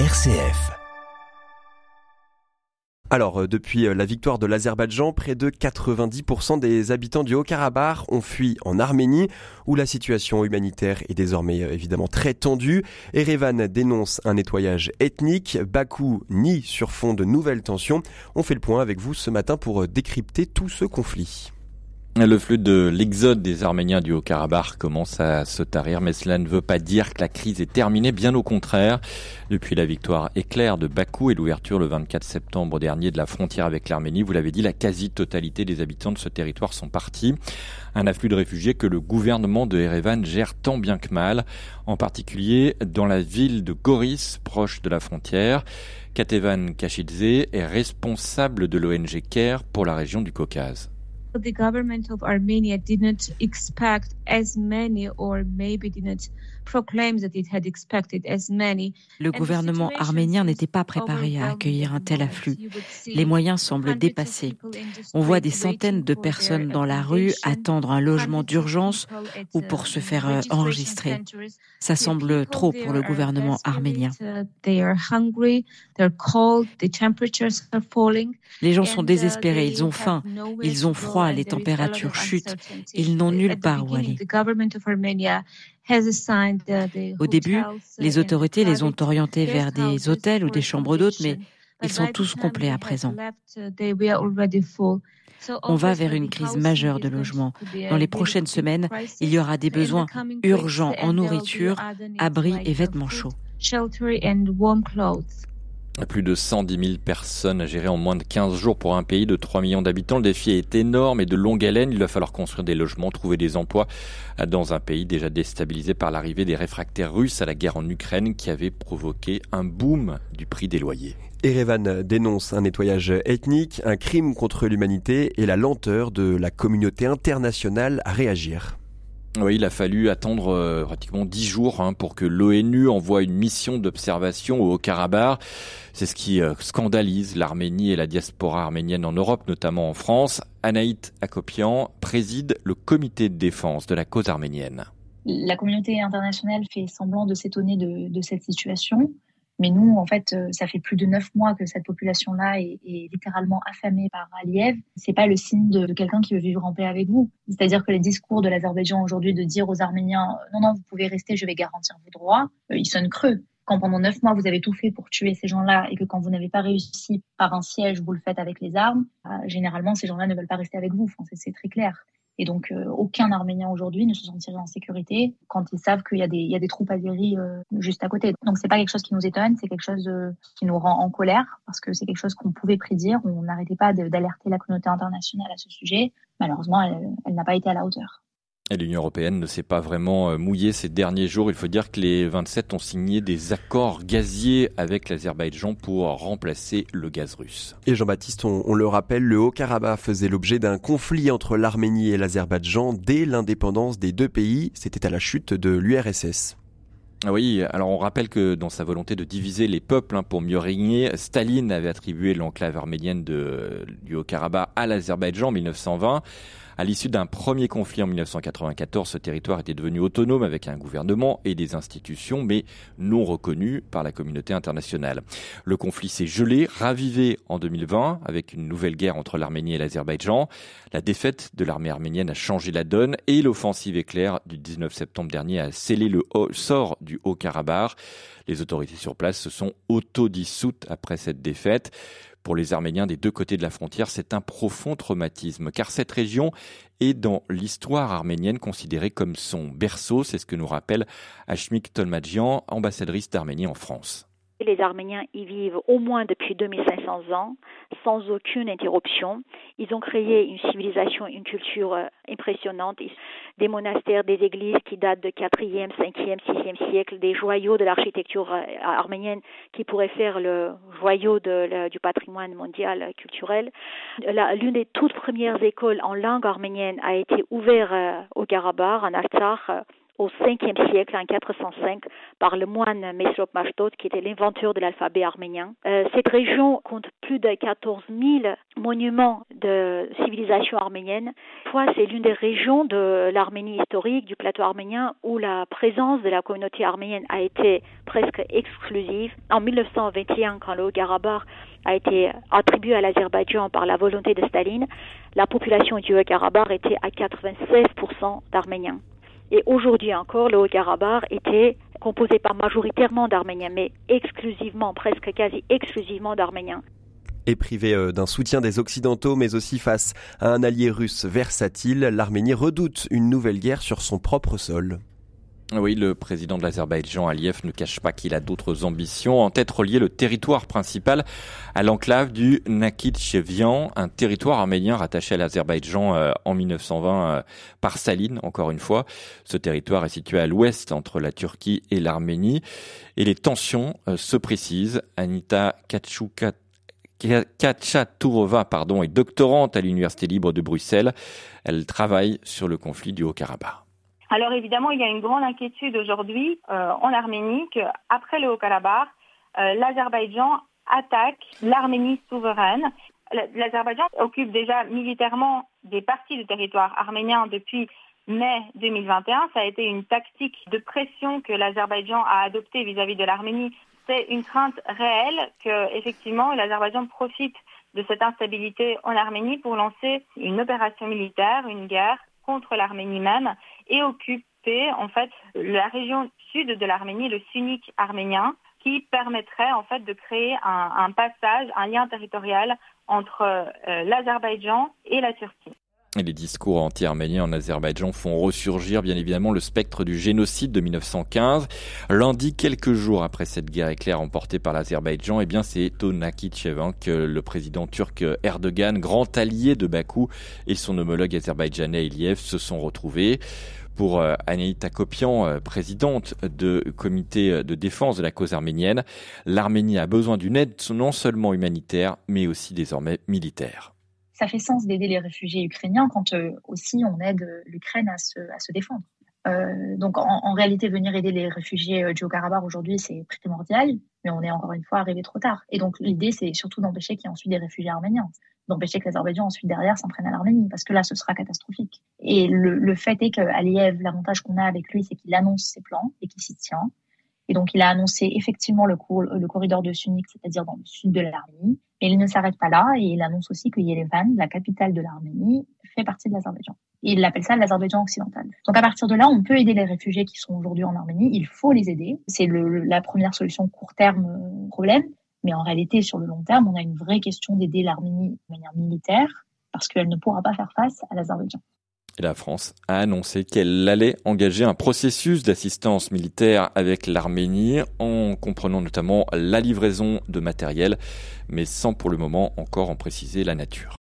RCF. Alors, euh, depuis euh, la victoire de l'Azerbaïdjan, près de 90% des habitants du Haut-Karabakh ont fui en Arménie, où la situation humanitaire est désormais euh, évidemment très tendue. Erevan dénonce un nettoyage ethnique. Bakou nie sur fond de nouvelles tensions. On fait le point avec vous ce matin pour décrypter tout ce conflit. Le flux de l'exode des Arméniens du Haut-Karabakh commence à se tarir, mais cela ne veut pas dire que la crise est terminée, bien au contraire. Depuis la victoire éclair de Bakou et l'ouverture le 24 septembre dernier de la frontière avec l'Arménie, vous l'avez dit, la quasi-totalité des habitants de ce territoire sont partis. Un afflux de réfugiés que le gouvernement de Erevan gère tant bien que mal, en particulier dans la ville de Goris, proche de la frontière. Katevan Kachidze est responsable de l'ONG CARE pour la région du Caucase. The government of Armenia did not expect as many or maybe did not Le gouvernement arménien n'était pas préparé à accueillir un tel afflux. Les moyens semblent dépassés. On voit des centaines de personnes dans la rue attendre un logement d'urgence ou pour se faire euh, enregistrer. Ça semble trop pour le gouvernement arménien. Les gens sont désespérés, ils ont faim, ils ont froid, les températures chutent, ils n'ont nulle part où aller. Au début, les autorités les ont orientés vers des hôtels ou des chambres d'hôtes, mais ils sont tous complets à présent. On va vers une crise majeure de logement. Dans les prochaines semaines, il y aura des besoins urgents en nourriture, abris et vêtements chauds. Plus de 110 000 personnes à gérer en moins de 15 jours pour un pays de 3 millions d'habitants. Le défi est énorme et de longue haleine. Il va falloir construire des logements, trouver des emplois dans un pays déjà déstabilisé par l'arrivée des réfractaires russes à la guerre en Ukraine qui avait provoqué un boom du prix des loyers. Erevan dénonce un nettoyage ethnique, un crime contre l'humanité et la lenteur de la communauté internationale à réagir. Oui, il a fallu attendre euh, pratiquement dix jours hein, pour que l'ONU envoie une mission d'observation au Haut-Karabakh. C'est ce qui euh, scandalise l'Arménie et la diaspora arménienne en Europe, notamment en France. Anaït Akopian préside le comité de défense de la cause arménienne. La communauté internationale fait semblant de s'étonner de cette situation. Mais nous, en fait, euh, ça fait plus de neuf mois que cette population-là est, littéralement affamée par Aliyev. C'est pas le signe de, quelqu'un qui veut vivre en paix avec vous. C'est-à-dire que les discours de l'Azerbaïdjan aujourd'hui de dire aux Arméniens euh, non, non, vous pouvez rester, je vais garantir vos droits, euh, ils sonnent creux. Quand pendant neuf mois vous avez tout fait pour tuer ces gens-là et que quand vous n'avez pas réussi par un siège, vous le faites avec les armes, généralement ces gens-là ne veulent pas rester avec vous. C'est très clair. Et donc, euh, aucun Arménien aujourd'hui ne se sentirait en sécurité quand ils savent qu'il y, a des, y a des troupes azéries euh, juste à côté. Donc, c'est pas quelque chose qui nous étonne, c'est quelque chose euh, qui nous rend en colère parce que c'est quelque chose qu'on pouvait prédire. On n'arrêtait pas d'alerter la communauté internationale à ce sujet. Malheureusement, elle n'a pas été à la hauteur. Et l'Union européenne ne s'est pas vraiment euh, mouillée ces derniers jours. Il faut dire que les 27 ont signé des accords gaziers avec l'Azerbaïdjan pour remplacer le gaz russe. Et Jean-Baptiste, on, le rappelle, le Haut-Karabakh faisait l'objet d'un conflit entre l'Arménie et l'Azerbaïdjan dès l'indépendance des deux pays. C'était à la chute de l'URSS. Oui, alors on rappelle que dans sa volonté de diviser les peuples hein, pour mieux régner, Staline avait attribué l'enclave arménienne de, du Haut-Karabakh à l'Azerbaïdjan en 1920. À l'issue d'un premier conflit en 1994, ce territoire était devenu autonome avec un gouvernement et des institutions, mais non reconnues par la communauté internationale. Le conflit s'est gelé, ravivé en 2020 avec une nouvelle guerre entre l'Arménie et l'Azerbaïdjan. La défaite de l'armée arménienne a changé la donne et l'offensive éclair du 19 septembre dernier a scellé le sort du Haut-Karabakh. Les autorités sur place se sont autodissoutes après cette défaite. Pour les Arméniens des deux côtés de la frontière, c'est un profond traumatisme, car cette région est dans l'histoire arménienne considérée comme son berceau, c'est ce que nous rappelle Ashmik Tolmadjian, ambassadrice d'Arménie en France. Les Arméniens y vivent au moins depuis 2500 ans, sans aucune interruption. Ils ont créé une civilisation, une culture euh, impressionnante, des monastères, des églises qui datent de 4e, 5e, 6e siècle, des joyaux de l'architecture euh, arménienne qui pourraient faire le joyau du patrimoine mondial culturel. L'une des toutes premières écoles en langue arménienne a été ouverte euh, au Karabakh, en Artsakh, au 5e siècle, en 405, par le moine Mesrop Mashdod, qui était l'inventeur de l'alphabet arménien. Euh, cette région compte plus de 14 000 monuments de civilisation arménienne. C'est l'une des régions de l'Arménie historique, du plateau arménien, où la présence de la communauté arménienne a été presque exclusive. En 1921, quand le Haut-Karabakh a été attribué à l'Azerbaïdjan par la volonté de Staline, la population du Haut-Karabakh était à 96% d'Arméniens. Et aujourd'hui encore, le Haut-Karabakh était composé par majoritairement d'Arméniens, mais exclusivement, presque quasi exclusivement d'Arméniens. Et privé euh, d'un soutien des Occidentaux, mais aussi face à un allié russe versatile, l'Arménie redoute une nouvelle guerre sur son propre sol. Oui, le président de l'Azerbaïdjan, Aliyev, ne cache pas qu'il a d'autres ambitions. En tête, relier le territoire principal à l'enclave du Nakhichevian, un territoire arménien rattaché à l'Azerbaïdjan euh, en 1920 euh, par Saline, encore une fois. Ce territoire est situé à l'ouest entre la Turquie et l'Arménie. Et les tensions euh, se précisent. Anita Kachatourova pardon, est doctorante à l'Université libre de Bruxelles. Elle travaille sur le conflit du Haut-Karabakh. Alors évidemment, il y a une grande inquiétude aujourd'hui euh, en Arménie qu'après le Haut-Karabakh, euh, l'Azerbaïdjan attaque l'Arménie souveraine. L'Azerbaïdjan occupe déjà militairement des parties du territoire arménien depuis mai 2021. Ça a été une tactique de pression que l'Azerbaïdjan a adoptée vis-à-vis de l'Arménie. C'est une crainte réelle que, effectivement, l'Azerbaïdjan profite de cette instabilité en Arménie pour lancer une opération militaire, une guerre contre l'Arménie même et occuper en fait la région sud de l'Arménie, le sunnique arménien, qui permettrait en fait de créer un, passage, un lien territorial entre euh, l'Azerbaïdjan et la Turquie. Les discours anti-arméniens en Azerbaïdjan font ressurgir bien évidemment le spectre du génocide de 1915. Lundi, quelques jours après cette guerre éclair emportée par l'Azerbaïdjan, eh bien c'est au Nakhichevan que le président turc Erdogan, grand allié de Bakou, et son homologue azerbaïdjanais Iliev se sont retrouvés. Pour euh, Anaïta Kopian, euh, présidente du comité de défense de la cause arménienne, l'Arménie a besoin d'une aide non seulement humanitaire, mais aussi désormais militaire ça fait sens d'aider les réfugiés ukrainiens quand euh, aussi on aide euh, l'Ukraine à se, défendre. Euh, donc en, réalité, venir aider les réfugiés du Haut-Karabakh aujourd'hui, c'est primordial, mais on est encore une fois arrivé trop tard. Et donc l'idée, c'est surtout d'empêcher qu'il y ait ensuite des réfugiés arméniens, d'empêcher que l'Azerbaïdjan ensuite derrière s'entraîne à l'Arménie, parce que là, ce sera catastrophique. Et le, le fait est qu'Aliyev, l'avantage qu'on a avec lui, c'est qu'il annonce ses plans et qu'il s'y tient. Et donc, il a annoncé effectivement le, le corridor de Sunik, c'est-à-dire dans le sud de l'Arménie. Mais il ne s'arrête pas là et il annonce aussi que Yerevan, la capitale de l'Arménie, fait partie de l'Azerbaïdjan. Et il appelle ça l'Azerbaïdjan occidental. Donc, à partir de là, on peut aider les réfugiés qui sont aujourd'hui en Arménie. Il faut les aider. C'est la première solution court terme euh, problème. Mais en réalité, sur le long terme, on a une vraie question d'aider l'Arménie de manière militaire parce qu'elle ne pourra pas faire face à l'Azerbaïdjan. La France a annoncé qu'elle allait engager un processus d'assistance militaire avec l'Arménie, en comprenant notamment la livraison de matériel, mais sans pour le moment encore en préciser la nature.